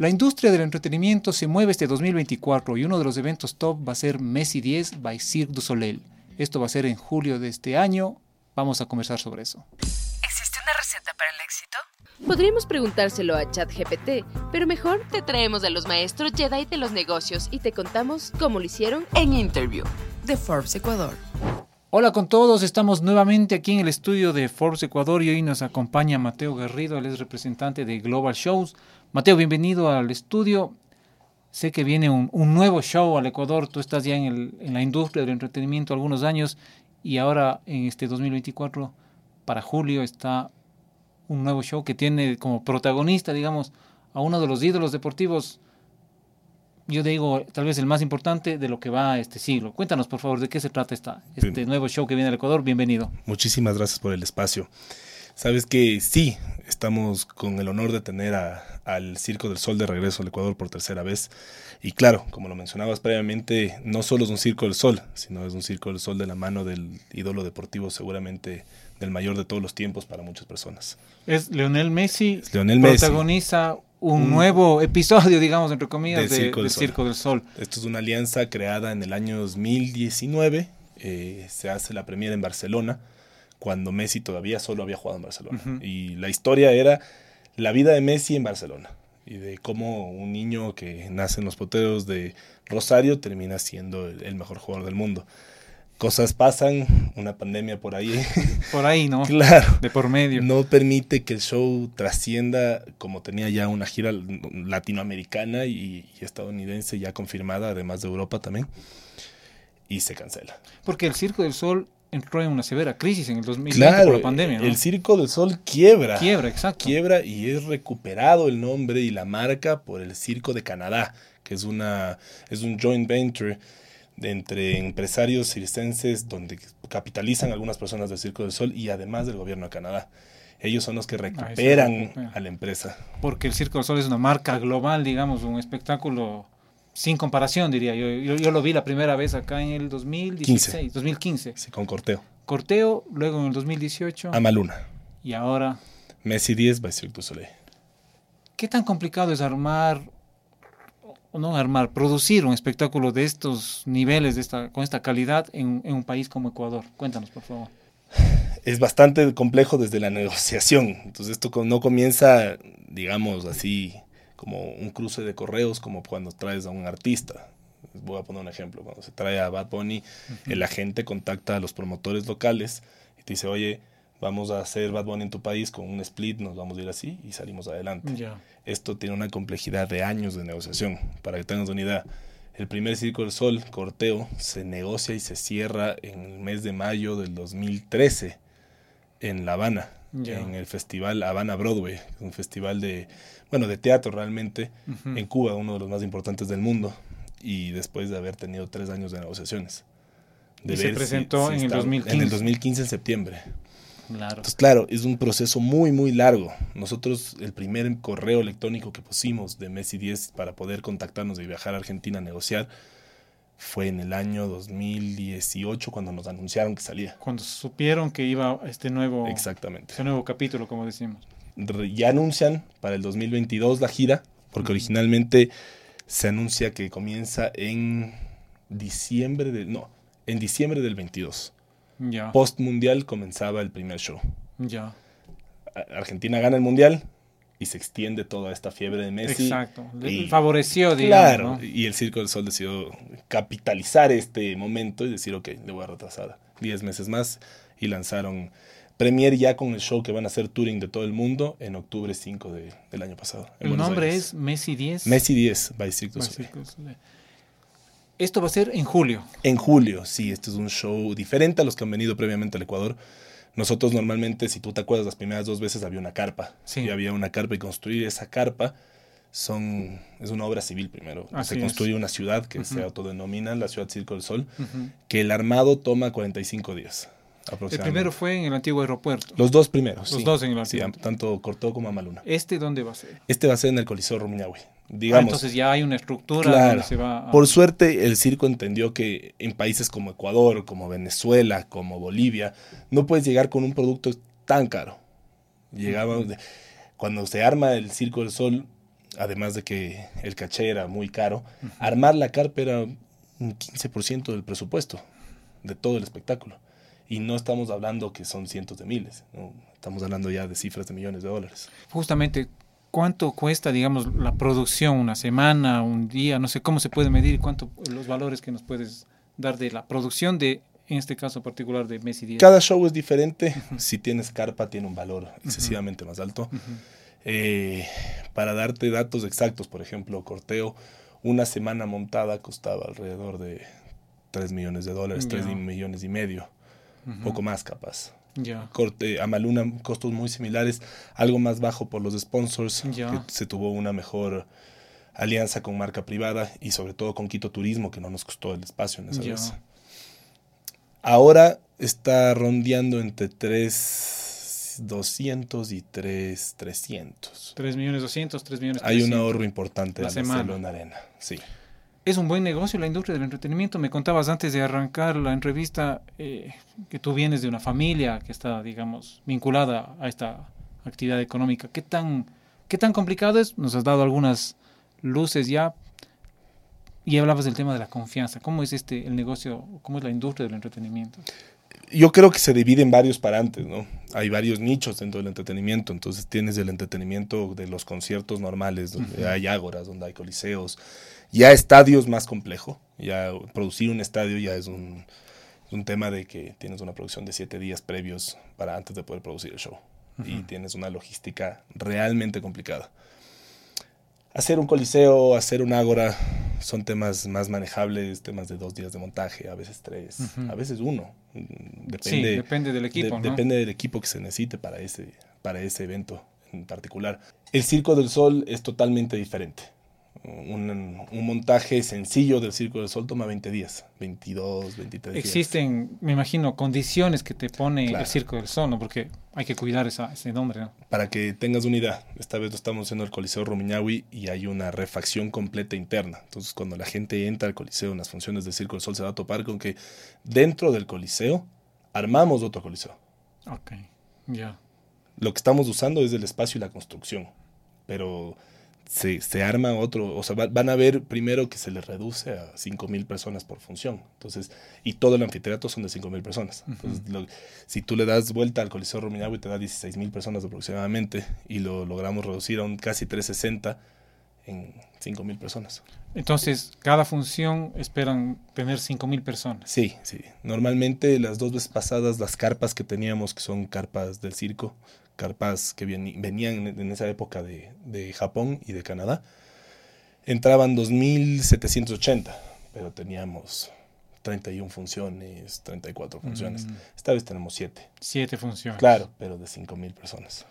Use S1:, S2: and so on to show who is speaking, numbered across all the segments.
S1: La industria del entretenimiento se mueve este 2024 y uno de los eventos top va a ser Messi 10 by Cirque du Soleil. Esto va a ser en julio de este año. Vamos a conversar sobre eso.
S2: ¿Existe una receta para el éxito?
S3: Podríamos preguntárselo a ChatGPT, pero mejor te traemos a los maestros Jedi de los negocios y te contamos cómo lo hicieron
S2: En Interview de Forbes Ecuador.
S1: Hola con todos, estamos nuevamente aquí en el estudio de Forbes Ecuador y hoy nos acompaña Mateo Garrido, él es representante de Global Shows. Mateo, bienvenido al estudio. Sé que viene un, un nuevo show al Ecuador, tú estás ya en, el- en la industria del entretenimiento algunos años y ahora en este 2024, para julio, está un nuevo show que tiene como protagonista, digamos, a uno de los ídolos deportivos, yo digo, tal vez el más importante de lo que va este siglo. Cuéntanos, por favor, de qué se trata esta, este
S4: Bien.
S1: nuevo show que viene al Ecuador. Bienvenido.
S4: Muchísimas gracias por el espacio. Sabes que sí, estamos con el honor de tener a- al Circo del Sol de regreso al Ecuador por tercera vez. Y claro, como lo mencionabas previamente, no solo es un Circo del Sol, sino es un Circo del Sol de la mano del ídolo deportivo, seguramente del mayor de todos los tiempos para muchas personas.
S1: Es Leonel Messi.
S4: Es Lionel Messi.
S1: protagoniza un,
S4: Un-
S1: nuevo episodio, digamos, entre comillas,
S4: Del
S1: de-
S4: Circo del
S1: del
S4: Sol.
S1: Circo del Sol.
S4: Esto es una alianza creada en el año 2019. eh, se hace la premiere en Barcelona, cuando Messi todavía solo había jugado en Barcelona.
S1: Ujú.
S4: Y la historia era la vida de Messi en Barcelona. Y de cómo un niño que nace en los poteros de Rosario termina siendo el, el mejor jugador del mundo. Cosas pasan, una pandemia por ahí.
S1: Por ahí, ¿no?
S4: claro.
S1: De por medio.
S4: No permite que el show trascienda como tenía ya una gira latinoamericana y, y estadounidense ya confirmada, además de Europa también. Y se cancela.
S1: Porque el Circo del Sol entró en una severa crisis en el 2020 por la pandemia, ¿no?
S4: el Circo del Sol quiebra.
S1: Quiebra, exacto.
S4: Quiebra y es recuperado el nombre y la marca por el Circo de Canadá, que es, una, es un joint venture de entre empresarios circenses donde capitalizan algunas personas del Circo del Sol y además del gobierno de Canadá. Ellos son los que recuperan
S1: recupera.
S4: a la empresa.
S1: Porque el Circo del Sol es una marca global, digamos, un espectáculo sin comparación, diría yo. Yo, yo lo vi la primera vez acá en el 2016, 2015.
S4: Sí, con corteo.
S1: Corteo, luego en el 2018
S4: Amaluna.
S1: y ahora
S4: Messi 10 by Cirque du Soleil.
S1: ¿Qué tan complicado es armar, o no armar, producir un espectáculo de estos niveles, de esta, con esta calidad en, en un país como Ecuador? Cuéntanos, por favor.
S4: es bastante complejo desde la negociación. Entonces esto no comienza, digamos así, como un cruce de correos, como cuando traes a un artista. Voy a poner un ejemplo. Cuando se trae a Bad Bunny, el agente contacta a los promotores locales y te dice, oye, vamos a hacer Bad Bunny en tu país con un split, nos vamos a ir así y salimos adelante. Esto tiene una complejidad de años de negociación. Para que tengas una idea, el primer Circo del Sol, Corteo, se negocia y se cierra en el mes de mayo del 2013 en La Habana, en el festival Habana Broadway, un festival de, bueno, de teatro realmente, en Cuba, uno de los más importantes del mundo, y después de haber tenido tres años de negociaciones.
S1: Y se presentó en el 2015.
S4: En el 2015, en septiembre.
S1: Claro.
S4: Entonces, claro, es un proceso muy, muy largo. Nosotros, el primer correo electrónico que pusimos de Messi 10 para poder contactarnos y viajar a Argentina a negociar fue en el año 2018 cuando nos anunciaron que salía.
S1: Cuando supieron que iba este nuevo,
S4: Exactamente.
S1: este nuevo capítulo, como decimos.
S4: Ya anuncian para el 2022 la gira, porque originalmente se anuncia que comienza en diciembre del... No, en diciembre del 22.
S1: Ya.
S4: Post mundial comenzaba el primer show.
S1: Ya.
S4: Argentina gana el mundial y se extiende toda esta fiebre de Messi.
S1: Exacto.
S4: Y-
S1: favoreció, digamos.
S4: Claro,
S1: ¿no?
S4: y el Circo del Sol decidió capitalizar este momento y decir, ok, le voy a retrasar 10 meses más y lanzaron Premier ya con el show que van a hacer touring de todo el mundo en octubre 5 de- del año pasado.
S1: El nombre
S4: Aires.
S1: es Messi 10.
S4: Messi 10 by Cirque.
S1: Esto va a ser en julio.
S4: En julio, sí, este es un show diferente a los que han venido previamente al Ecuador. Nosotros normalmente, si tú te acuerdas, las primeras dos veces había una carpa.
S1: Sí.
S4: Y había una carpa y construir esa carpa son, es una obra civil primero.
S1: Así
S4: se
S1: es.
S4: construye una ciudad que se autodenomina la ciudad Circo del Sol, que el armado toma 45 días.
S1: El primero fue en el antiguo aeropuerto.
S4: Los dos primeros.
S1: Los
S4: sí.
S1: dos en el
S4: Sí,
S1: antiguo.
S4: tanto Cortó como Amaluna.
S1: ¿Este dónde va a ser?
S4: Este va a ser en el Coliseo Rumiñahui.
S1: Ah,
S4: Digamos,
S1: entonces ya hay una estructura
S4: Claro.
S1: donde se va a...
S4: Por suerte, el circo entendió que en países como Ecuador, como Venezuela, como Bolivia, no puedes llegar con un producto tan caro. Llegaba, cuando se arma el Circo del Sol, además de que el caché era muy caro, armar la carpa era un 15% del presupuesto de todo el espectáculo. Y no estamos hablando que son cientos de miles, ¿no? estamos hablando ya de cifras de millones de dólares.
S1: Justamente, ¿cuánto cuesta, digamos, la producción? ¿Una semana, un día? No sé cómo se puede medir, cuánto los valores que nos puedes dar de la producción de, en este caso particular, de Messi 10.
S4: Cada show es diferente. Si tienes carpa, tiene un valor excesivamente más alto. Eh, para darte datos exactos, por ejemplo, Corteo, una semana montada costaba alrededor de 3 millones de dólares, 3
S1: Ya.
S4: millones y medio, poco más capaz.
S1: Ya.
S4: Corte, Amaluna, costos muy similares, algo más bajo por los sponsors,
S1: Ya.
S4: que se tuvo una mejor alianza con marca privada y sobre todo con Quito Turismo, que no nos costó el espacio en esa
S1: Ya.
S4: vez. Ahora está rondeando entre 3,200 y 3,300.
S1: 3 millones 200, 3 millones
S4: Hay un
S1: 300.
S4: ahorro importante
S1: La
S4: en arena. Sí.
S1: Es un buen negocio la industria del entretenimiento. Me contabas antes de arrancar la entrevista eh, que tú vienes de una familia que está, digamos, vinculada a esta actividad económica. ¿Qué tan, qué tan complicado es? Nos has dado algunas luces ya y hablabas del tema de la confianza. ¿Cómo es este el negocio? ¿Cómo es la industria del entretenimiento?
S4: Yo creo que se divide en varios parantes, ¿no? Hay varios nichos dentro del entretenimiento. Entonces tienes el entretenimiento de los conciertos normales, donde hay ágoras, donde hay coliseos. Ya estadios más complejo. Ya producir un estadio ya es un, un tema de que tienes una producción de siete días previos para antes de poder producir el show. Y tienes una logística realmente complicada. Hacer un coliseo, hacer un ágora, son temas más manejables, temas de dos días de montaje, a veces tres, a veces uno. Mm, Depende,
S1: sí, depende del equipo,
S4: de-
S1: ¿no?
S4: Depende del equipo que se necesite para ese, para ese evento en particular. El Circo del Sol es totalmente diferente. Un, un montaje sencillo del Circo del Sol toma 20 días, 22, 23 días.
S1: Existen, me imagino, condiciones que te pone
S4: Claro.
S1: el Circo del Sol, ¿no? Porque hay que cuidar esa, ese nombre, ¿no?
S4: Para que tengas una idea, esta vez lo estamos haciendo en el Coliseo Rumiñahui y hay una refacción completa interna. Entonces, cuando la gente entra al Coliseo en las funciones del Circo del Sol, se va a topar con que dentro del Coliseo armamos otro Coliseo.
S1: Ok, ya.
S4: Lo que estamos usando es el espacio y la construcción, pero se, se arma otro, o sea, va- van a ver primero que se le reduce a 5.000 personas por función, entonces, y todo el anfiteatro son de 5.000 personas. Entonces, lo- si tú le das vuelta al Coliseo Rumiñahui te da 16.000 personas aproximadamente, y lo logramos reducir a un casi 360 en 5.000 personas.
S1: Entonces, cada función esperan tener 5.000 personas.
S4: Sí, sí. Normalmente las dos veces pasadas las carpas que teníamos, que son carpas del circo, carpas que venían en esa época de, de Japón y de Canadá, entraban 2.780, pero teníamos 31 funciones, 34 funciones.
S1: Mm.
S4: Esta vez tenemos 7.
S1: Siete funciones.
S4: Claro, pero de 5.000 personas.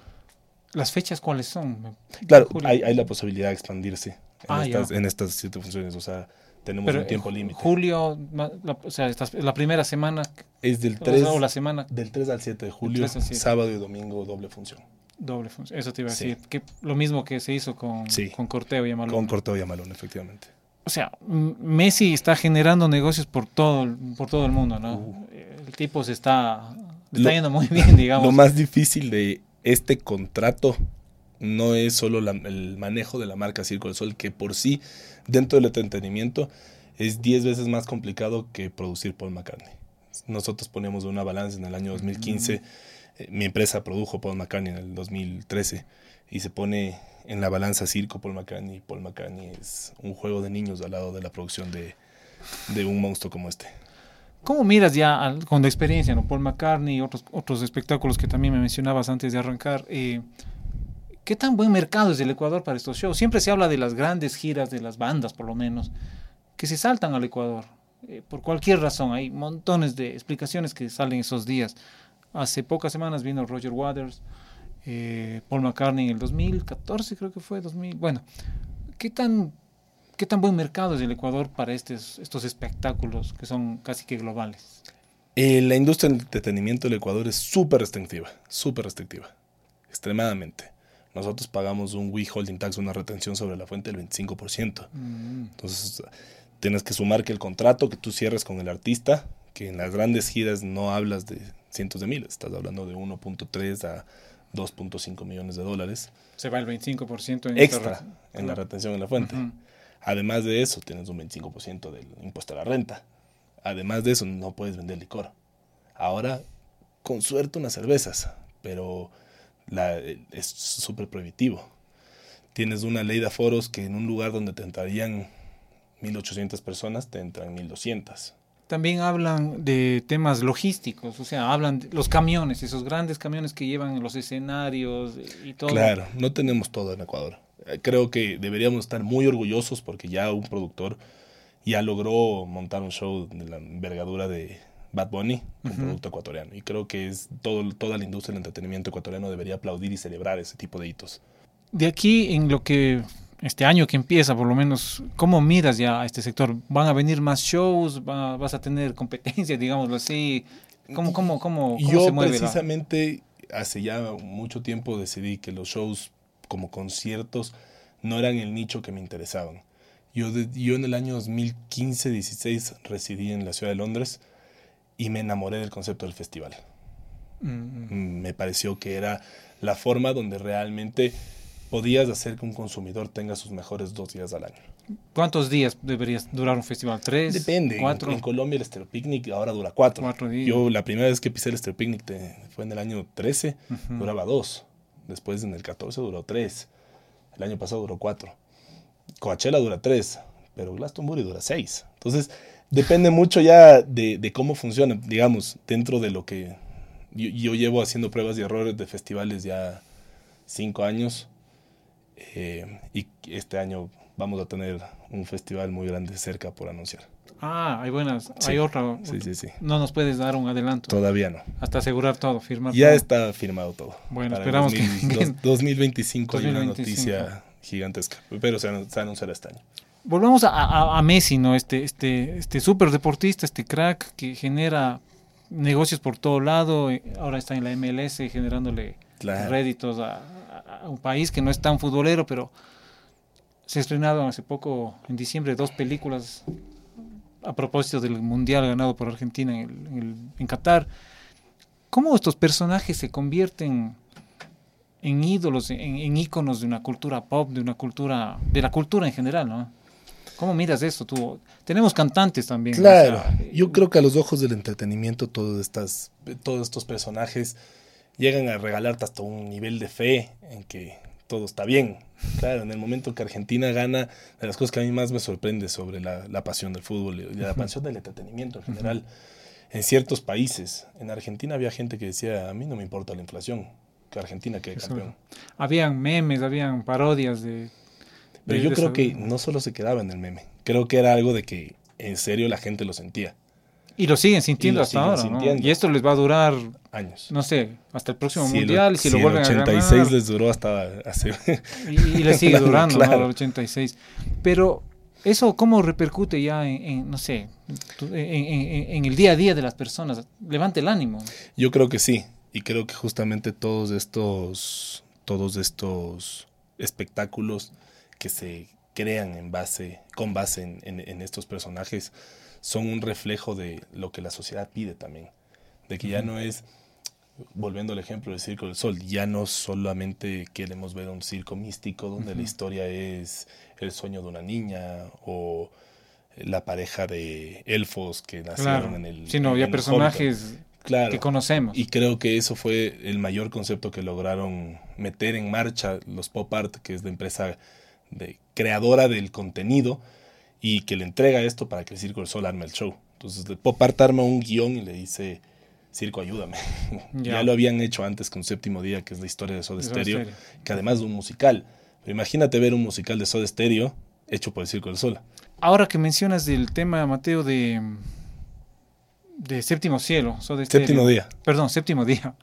S1: ¿Las fechas cuáles son?
S4: Claro, hay, hay la posibilidad de expandirse en,
S1: Ah,
S4: estas, en estas 7 funciones, o sea, tenemos
S1: Pero,
S4: un tiempo límite.
S1: Julio, la- o sea, esta- la primera semana
S4: Es del
S1: o
S4: 3,
S1: sea, o la semana
S4: del 3 al 7 de julio,
S1: 3 al 7.
S4: sábado y domingo, doble función.
S1: doble función. Eso te iba a
S4: Sí.
S1: decir. Que lo mismo que se hizo con,
S4: Sí.
S1: con Corteo y Amalón.
S4: Con Corteo y Amalón, efectivamente.
S1: O sea, Messi está generando negocios por todo, el- por todo el mundo, ¿no?
S4: Uh.
S1: El tipo se está, está
S4: Lo-
S1: yendo muy bien, digamos.
S4: Lo más difícil de este contrato no es solo la- el manejo de la marca Circo del Sol, que por sí, dentro del entretenimiento, es 10 veces más complicado que producir Paul McCartney. Nosotros ponemos una balanza en el año 2015. eh, Mi empresa produjo Paul McCartney en el 2013 y se pone en la balanza Circo Paul McCartney. Paul McCartney es un juego de niños al lado de la producción de, de un monstruo como este.
S1: ¿Cómo miras ya al- con la experiencia, ¿no? Paul McCartney y otros, otros espectáculos que también me mencionabas antes de arrancar? eh, ¿Qué tan buen mercado es el Ecuador para estos shows? Siempre se habla de las grandes giras de las bandas, por lo menos, que se saltan al Ecuador. eh, por cualquier razón, hay montones de explicaciones que salen esos días. Hace pocas semanas vino Roger Waters, eh, Paul McCartney en el 2014, creo que fue 2000. Bueno, ¿qué tan, qué tan buen mercado es el Ecuador para estos, estos espectáculos que son casi que globales?
S4: Eh, la industria del entretenimiento del Ecuador es súper restrictiva, súper restrictiva, extremadamente. Nosotros pagamos un withholding tax, una retención sobre la fuente del 25%.
S1: Mm,
S4: Entonces, tienes que sumar que el contrato que tú cierres con el artista, que en las grandes giras no hablas de cientos de miles, estás hablando de 1.3 a 2.5 millones de dólares.
S1: Se va el 25% en
S4: extra
S1: esta-
S4: en la retención en la fuente. Además de eso, tienes un 25% del impuesto a la renta. Además de eso, no puedes vender licor. Ahora, con suerte, unas cervezas, pero la, es súper prohibitivo. Tienes una ley de aforos que en un lugar donde te entrarían 1.800 personas, te entran 1.200.
S1: También hablan de temas logísticos, o sea, hablan de los camiones, esos grandes camiones que llevan los escenarios y todo.
S4: Claro, no tenemos todo en Ecuador. Eh, Creo que deberíamos estar muy orgullosos porque ya un productor ya logró montar un show de la envergadura de Bad Bunny, un
S1: Ujú.
S4: producto ecuatoriano. Y creo que es todo, toda la industria del entretenimiento ecuatoriano debería aplaudir y celebrar ese tipo de hitos.
S1: De aquí en lo que este año que empieza, por lo menos, ¿cómo miras ya a este sector? ¿Van a venir más shows? ¿Va- ¿Vas a tener competencia, digámoslo así? ¿Cómo, cómo, cómo, cómo
S4: Yo
S1: se mueve? la-
S4: precisamente hace ya mucho tiempo decidí que los shows como conciertos no eran el nicho que me interesaban. Yo, de- yo en el año 2015-16 residí en la ciudad de Londres y me enamoré del concepto del festival. Mm, Me pareció que era la forma donde realmente podías hacer que un consumidor tenga sus mejores dos días al año.
S1: ¿Cuántos días debería durar un festival? ¿Tres?
S4: Depende. En-
S1: ¿Cuatro?
S4: En, Colombia el Estero Picnic ahora dura cuatro.
S1: Cuatro días.
S4: Yo la primera vez que pisé el Estero Picnic te- fue en el año 13,
S1: Ujú.
S4: duraba dos. Después en el 14 duró tres. El año pasado duró cuatro. Coachella dura tres, pero Glastonbury dura seis. Entonces, depende mucho ya de, de cómo funciona, digamos, dentro de lo que yo, yo llevo haciendo pruebas y errores de festivales ya cinco años. eh, y este año vamos a tener un festival muy grande cerca por anunciar.
S1: Ah, hay buenas.
S4: Sí.
S1: Hay otra.
S4: Sí, sí, sí.
S1: No nos puedes dar un adelanto.
S4: Todavía no.
S1: Hasta asegurar todo, firmar
S4: Ya
S1: todo.
S4: está firmado todo.
S1: Bueno,
S4: Para
S1: esperamos que
S4: 2000
S1: vengan.
S4: dos- 2025 hay una
S1: 2025.
S4: noticia gigantesca, pero se anunciará este año.
S1: Volvamos a, a- a Messi, ¿no? Este, este, este súper deportista, este crack que genera negocios por todo lado. eh, Ahora está en la MLS generándole
S4: Claro.
S1: réditos a un país que no es tan futbolero, pero se estrenaron hace poco, en diciembre, dos películas a propósito del mundial ganado por Argentina en, el- en el- en Qatar. ¿Cómo estos personajes se convierten en ídolos, en, en íconos de una cultura pop, de una cultura, de la cultura en general, ¿no? ¿Cómo miras eso tú? Tenemos cantantes también. o
S4: Claro,
S1: sea,
S4: yo creo que a los ojos del entretenimiento todos, estas, todos estos personajes llegan a regalarte hasta un nivel de fe en que todo está bien. Claro, en el momento que Argentina gana, de las cosas que a mí más me sorprende sobre la, la pasión del fútbol y la pasión del entretenimiento en general, en ciertos países, en Argentina había gente que decía, a mí no me importa la inflación, que Argentina quede campeón.
S1: Habían memes, habían parodias de...
S4: Pero yo creo que no solo se quedaba en el meme, creo que era algo de que en serio la gente lo sentía.
S1: Y lo siguen sintiendo
S4: lo
S1: hasta
S4: siguen
S1: ahora. Y esto les va a durar,
S4: Años.
S1: no sé, hasta el próximo
S4: Si el-
S1: mundial, si,
S4: si
S1: lo
S4: el
S1: vuelven a
S4: 86
S1: ganar.
S4: les duró hasta hace...
S1: Y, y le sigue
S4: Claro,
S1: durando. El 86. Pero eso, ¿cómo repercute ya en, en, no sé, en- en el día a día de las personas? Levante el ánimo.
S4: Yo creo que sí. Y creo que justamente todos estos, todos estos espectáculos que se crean en base, con base en, en- en estos personajes, son un reflejo de lo que la sociedad pide también. De que ya no es, volviendo al ejemplo del Circo del Sol, ya no solamente queremos ver un circo místico donde la historia es el sueño de una niña o la pareja de elfos que nacieron
S1: Claro.
S4: en el...
S1: Sino
S4: en
S1: ya personajes.
S4: Claro.
S1: que conocemos.
S4: Y creo que eso fue el mayor concepto que lograron meter en marcha los Pop Art, que es la empresa de, creadora del contenido y que le entrega esto para que el Circo del Sol arme el show. Entonces, el Pop Art arma un guion y le dice, Circo, ayúdame.
S1: Ya.
S4: Ya. lo habían hecho antes con Séptimo Día, que es la historia de Soda Stereo,
S1: Stereo.
S4: que además de un musical. Pero imagínate ver un musical de Soda Stereo hecho por el Circo del Sol.
S1: Ahora que mencionas del tema, Mateo, de, de Séptimo Cielo. Soda Stereo.
S4: Séptimo Día.
S1: Perdón, Séptimo Día.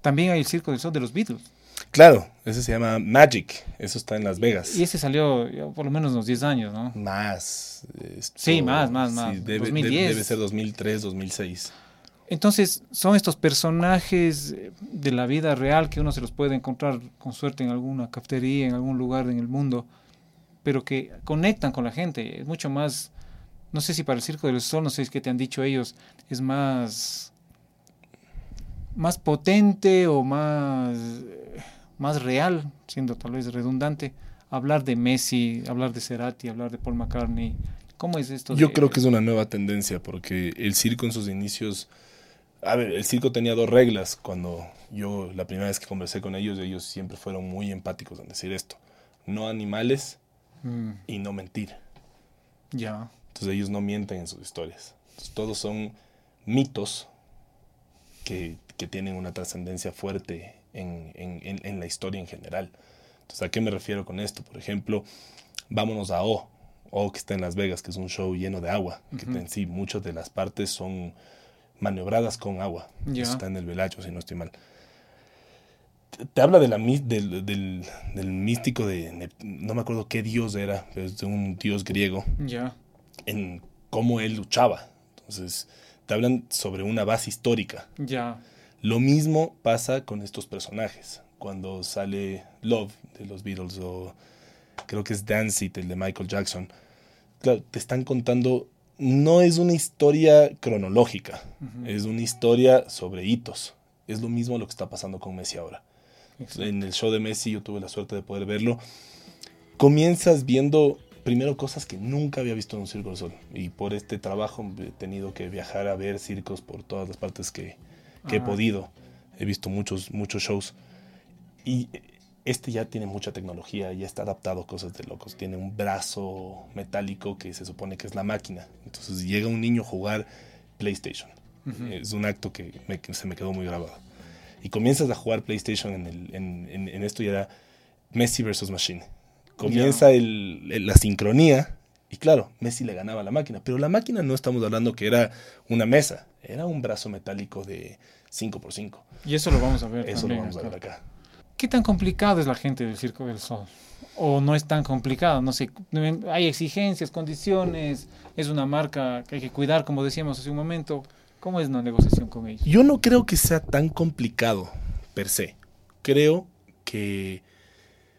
S1: También hay el Circo del Sol de los Beatles.
S4: Claro, ese se llama Magic. Eso está en Las Vegas.
S1: Y ese salió ya por lo menos unos 10 años, ¿no?
S4: Más. esto-
S1: Sí, más, más, más.
S4: debe,
S1: 2010.
S4: debe ser 2003, 2006.
S1: Entonces, son estos personajes eh, de la vida real que uno se los puede encontrar con suerte en alguna cafetería, en algún lugar en el mundo, pero que conectan con la gente. Es mucho más, no sé si para el Circo del Sol, no sé que te han dicho ellos, es más más potente o más, más real, siendo tal vez redundante, hablar de Messi, hablar de Cerati, hablar de Paul McCartney. ¿Cómo es esto?
S4: Yo
S1: de-
S4: creo que es una nueva tendencia porque el circo en sus inicios... A ver, el circo tenía dos reglas. Cuando yo, la primera vez que conversé con ellos, ellos siempre fueron muy empáticos en decir esto. No animales
S1: Mm,
S4: y no mentir.
S1: ya,
S4: Entonces ellos no mienten en sus historias. Entonces, todos son mitos que, que tienen una trascendencia fuerte en, en- en- en la historia en general. Entonces, ¿a qué me refiero con esto? Por ejemplo, vámonos a O. O que está en Las Vegas, que es un show lleno de agua. Que
S1: Ujú.
S4: en sí muchas de las partes son maniobradas con agua.
S1: Ya.
S4: Eso Está en el Velacho, si no estoy mal. Te, te habla de la, del, del- del místico de... No me acuerdo qué dios era, pero es de un dios griego
S1: ya,
S4: en cómo él luchaba. Entonces, te hablan sobre una base histórica.
S1: ya,
S4: Lo mismo pasa con estos personajes. Cuando sale Love de los Beatles o creo que es Dance It, el de Michael Jackson. Claro, te están contando, no es una historia cronológica, es una historia sobre hitos. Es lo mismo lo que está pasando con Messi ahora
S1: exacto.
S4: en el show de Messi, yo tuve la suerte de poder verlo, comienzas viendo primero cosas que nunca había visto en un Circo del Sol. Y por este trabajo he tenido que viajar a ver circos por todas las partes que, que he
S1: Ah.
S4: podido. He visto muchos, muchos shows. Y este ya tiene mucha tecnología, ya está adaptado a cosas de locos. Tiene un brazo metálico que se supone que es la máquina. Entonces llega un niño a jugar PlayStation.
S1: Ujú.
S4: Es un acto que, me- que se me quedó muy grabado. Y comienzas a jugar PlayStation en, el- en- en- en esto y era Messi versus Machine. Comienza el- el- la sincronía y claro, Messi le ganaba a la máquina. Pero la máquina no estamos hablando que era una mesa, era un brazo metálico de 5x5.
S1: Y eso lo vamos a ver.
S4: Eso
S1: también
S4: lo vamos a ver
S1: acá.
S4: acá.
S1: ¿Qué tan complicado es la gente del Circo del Sol? ¿O no es tan complicado? No sé, hay exigencias, condiciones, es una marca que hay que cuidar, como decíamos hace un momento. ¿Cómo es una negociación con ellos?
S4: Yo no creo que sea tan complicado per se. Creo que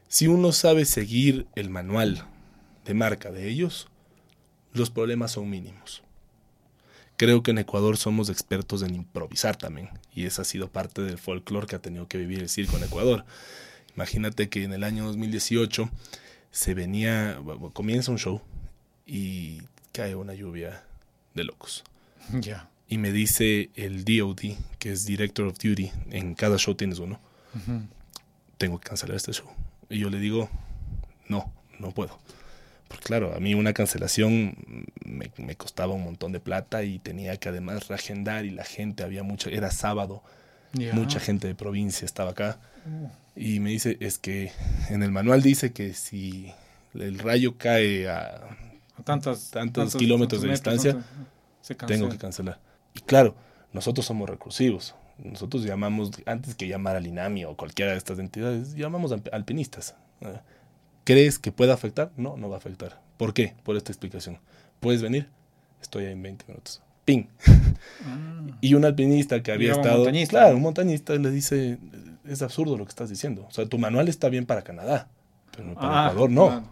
S4: si uno sabe seguir el manual de marca de ellos, los problemas son mínimos. Creo que en Ecuador somos expertos en improvisar también, y esa ha sido parte del folclore que ha tenido que vivir el circo en Ecuador. Imagínate que en el año 2018 se venía, bueno, comienza un show y cae una lluvia de locos
S1: Ya.
S4: y me dice el DOD, que es Director of Duty, en cada show tienes uno,
S1: Ujú.
S4: tengo que cancelar este show. Y yo le digo, no, no puedo. Porque claro, a mí una cancelación me, me costaba un montón de plata y tenía que además reagendar y la gente, había mucha, era sábado, mucha gente de provincia estaba acá. Y me dice, es que en el manual dice que si el rayo cae a tantos kilómetros de distancia,
S1: se
S4: tengo que cancelar. Y claro, nosotros somos recursivos. Nosotros llamamos, antes que llamar al INAMI o cualquiera de estas entidades, llamamos a alpinistas. Eh, ¿Crees que pueda afectar? No, no va a afectar. ¿Por qué? Por esta explicación. ¿Puedes venir? Estoy ahí en 20 minutos. ¡Ping!
S1: Ah,
S4: Y un alpinista que había
S1: Llega un
S4: estado...
S1: montañista.
S4: Claro, un montañista le dice, es absurdo lo que estás diciendo. O sea, tu manual está bien para Canadá, pero para
S1: ah,
S4: Ecuador no.
S1: claro.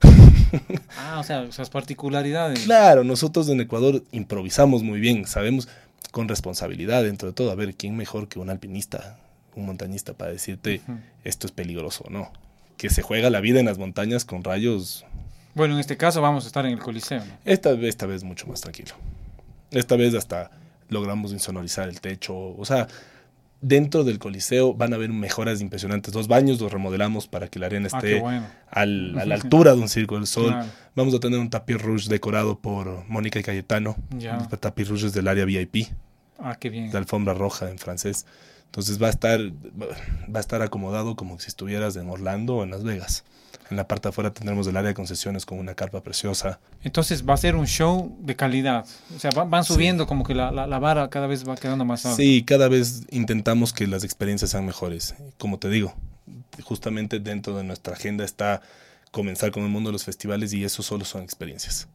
S1: ah, o sea, esas particularidades.
S4: Claro, nosotros en Ecuador improvisamos muy bien, sabemos con responsabilidad dentro de todo. A ver, ¿quién mejor que un alpinista, un montañista para decirte esto es peligroso o no? Que se juega la vida en las montañas con rayos.
S1: Bueno, en este caso vamos a estar en el Coliseo. ¿no?
S4: Esta, esta vez mucho más tranquilo. Esta vez hasta logramos insonorizar el techo. O sea, dentro del Coliseo van a haber mejoras impresionantes. Dos baños los remodelamos para que la arena
S1: Ah,
S4: esté
S1: qué bueno.
S4: al- a la altura de un Circo del Sol.
S1: Claro.
S4: Vamos a tener un tapis rouge decorado por Mónica y Cayetano.
S1: Ya.
S4: Un tapis rouge es del área VIP,
S1: Ah, qué bien.
S4: de alfombra roja en francés. Entonces va a estar va a estar acomodado como si estuvieras en Orlando o en Las Vegas. En la parte de afuera tendremos el área de concesiones con una carpa preciosa.
S1: Entonces va a ser un show de calidad. O sea, va- van subiendo como que la, la, la vara cada vez va quedando más alta.
S4: Sí, cada vez intentamos que las experiencias sean mejores. Como te digo, justamente dentro de nuestra agenda está comenzar con el mundo de los festivales y eso solo son experiencias.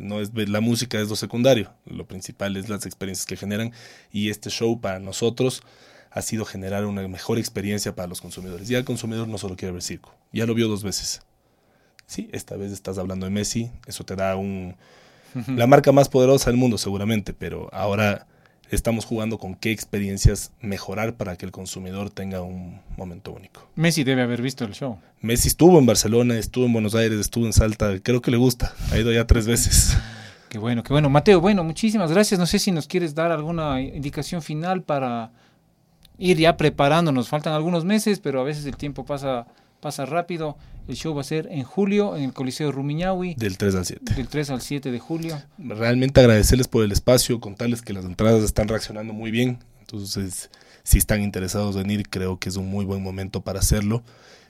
S4: No es la música es lo secundario, lo principal es las experiencias que generan y este show para nosotros ha sido generar una mejor experiencia para los consumidores. Ya el consumidor no solo quiere ver circo, ya lo vio dos veces. Sí, esta vez estás hablando de Messi, eso te da un, la marca más poderosa del mundo seguramente, pero ahora estamos jugando con qué experiencias mejorar para que el consumidor tenga un momento único.
S1: Messi debe haber visto el show.
S4: Messi estuvo en Barcelona, estuvo en Buenos Aires, estuvo en Salta, creo que le gusta, ha ido ya tres veces.
S1: Qué bueno, qué bueno. Mateo, bueno, muchísimas gracias. No sé si nos quieres dar alguna indicación final para ir ya preparándonos. Faltan algunos meses, pero a veces el tiempo pasa, pasa rápido. El show va a ser en julio en el Coliseo Rumiñahui.
S4: Del 3 al 7.
S1: Del 3 al 7 de julio.
S4: Realmente agradecerles por el espacio, contarles que las entradas están reaccionando muy bien. Entonces, si están interesados en ir, creo que es un muy buen momento para hacerlo.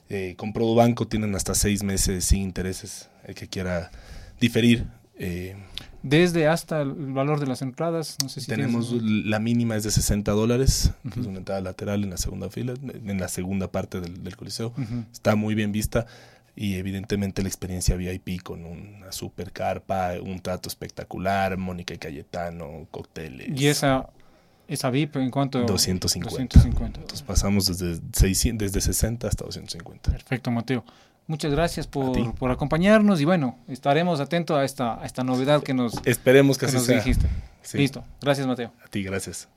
S4: Eh, con Banco tienen hasta seis meses sin intereses. El que quiera diferir. Eh,
S1: desde hasta el valor de las entradas, no sé si
S4: tenemos la mínima es de 60 dólares, que es una entrada lateral en la segunda fila, en la segunda parte del, coliseo. Está muy bien vista y evidentemente la experiencia VIP con una super carpa, un trato espectacular, Mónica y Cayetano, cócteles.
S1: ¿Y esa esa VIP en cuanto
S4: 250. 250. Entonces pasamos desde 600, desde 60 hasta 250.
S1: Perfecto, Mateo. Muchas gracias por, por, acompañarnos y bueno, estaremos atentos a esta, a esta novedad que nos,
S4: Esperemos que, nos
S1: dijiste. Listo. Gracias, Mateo.
S4: A ti, gracias.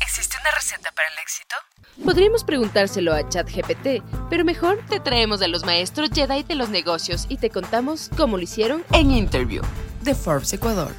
S2: ¿Existe una receta para el éxito?
S3: Podríamos preguntárselo a ChatGPT, pero mejor te traemos a los maestros Jedi de los negocios y te contamos cómo lo hicieron
S2: en Interview de Forbes Ecuador.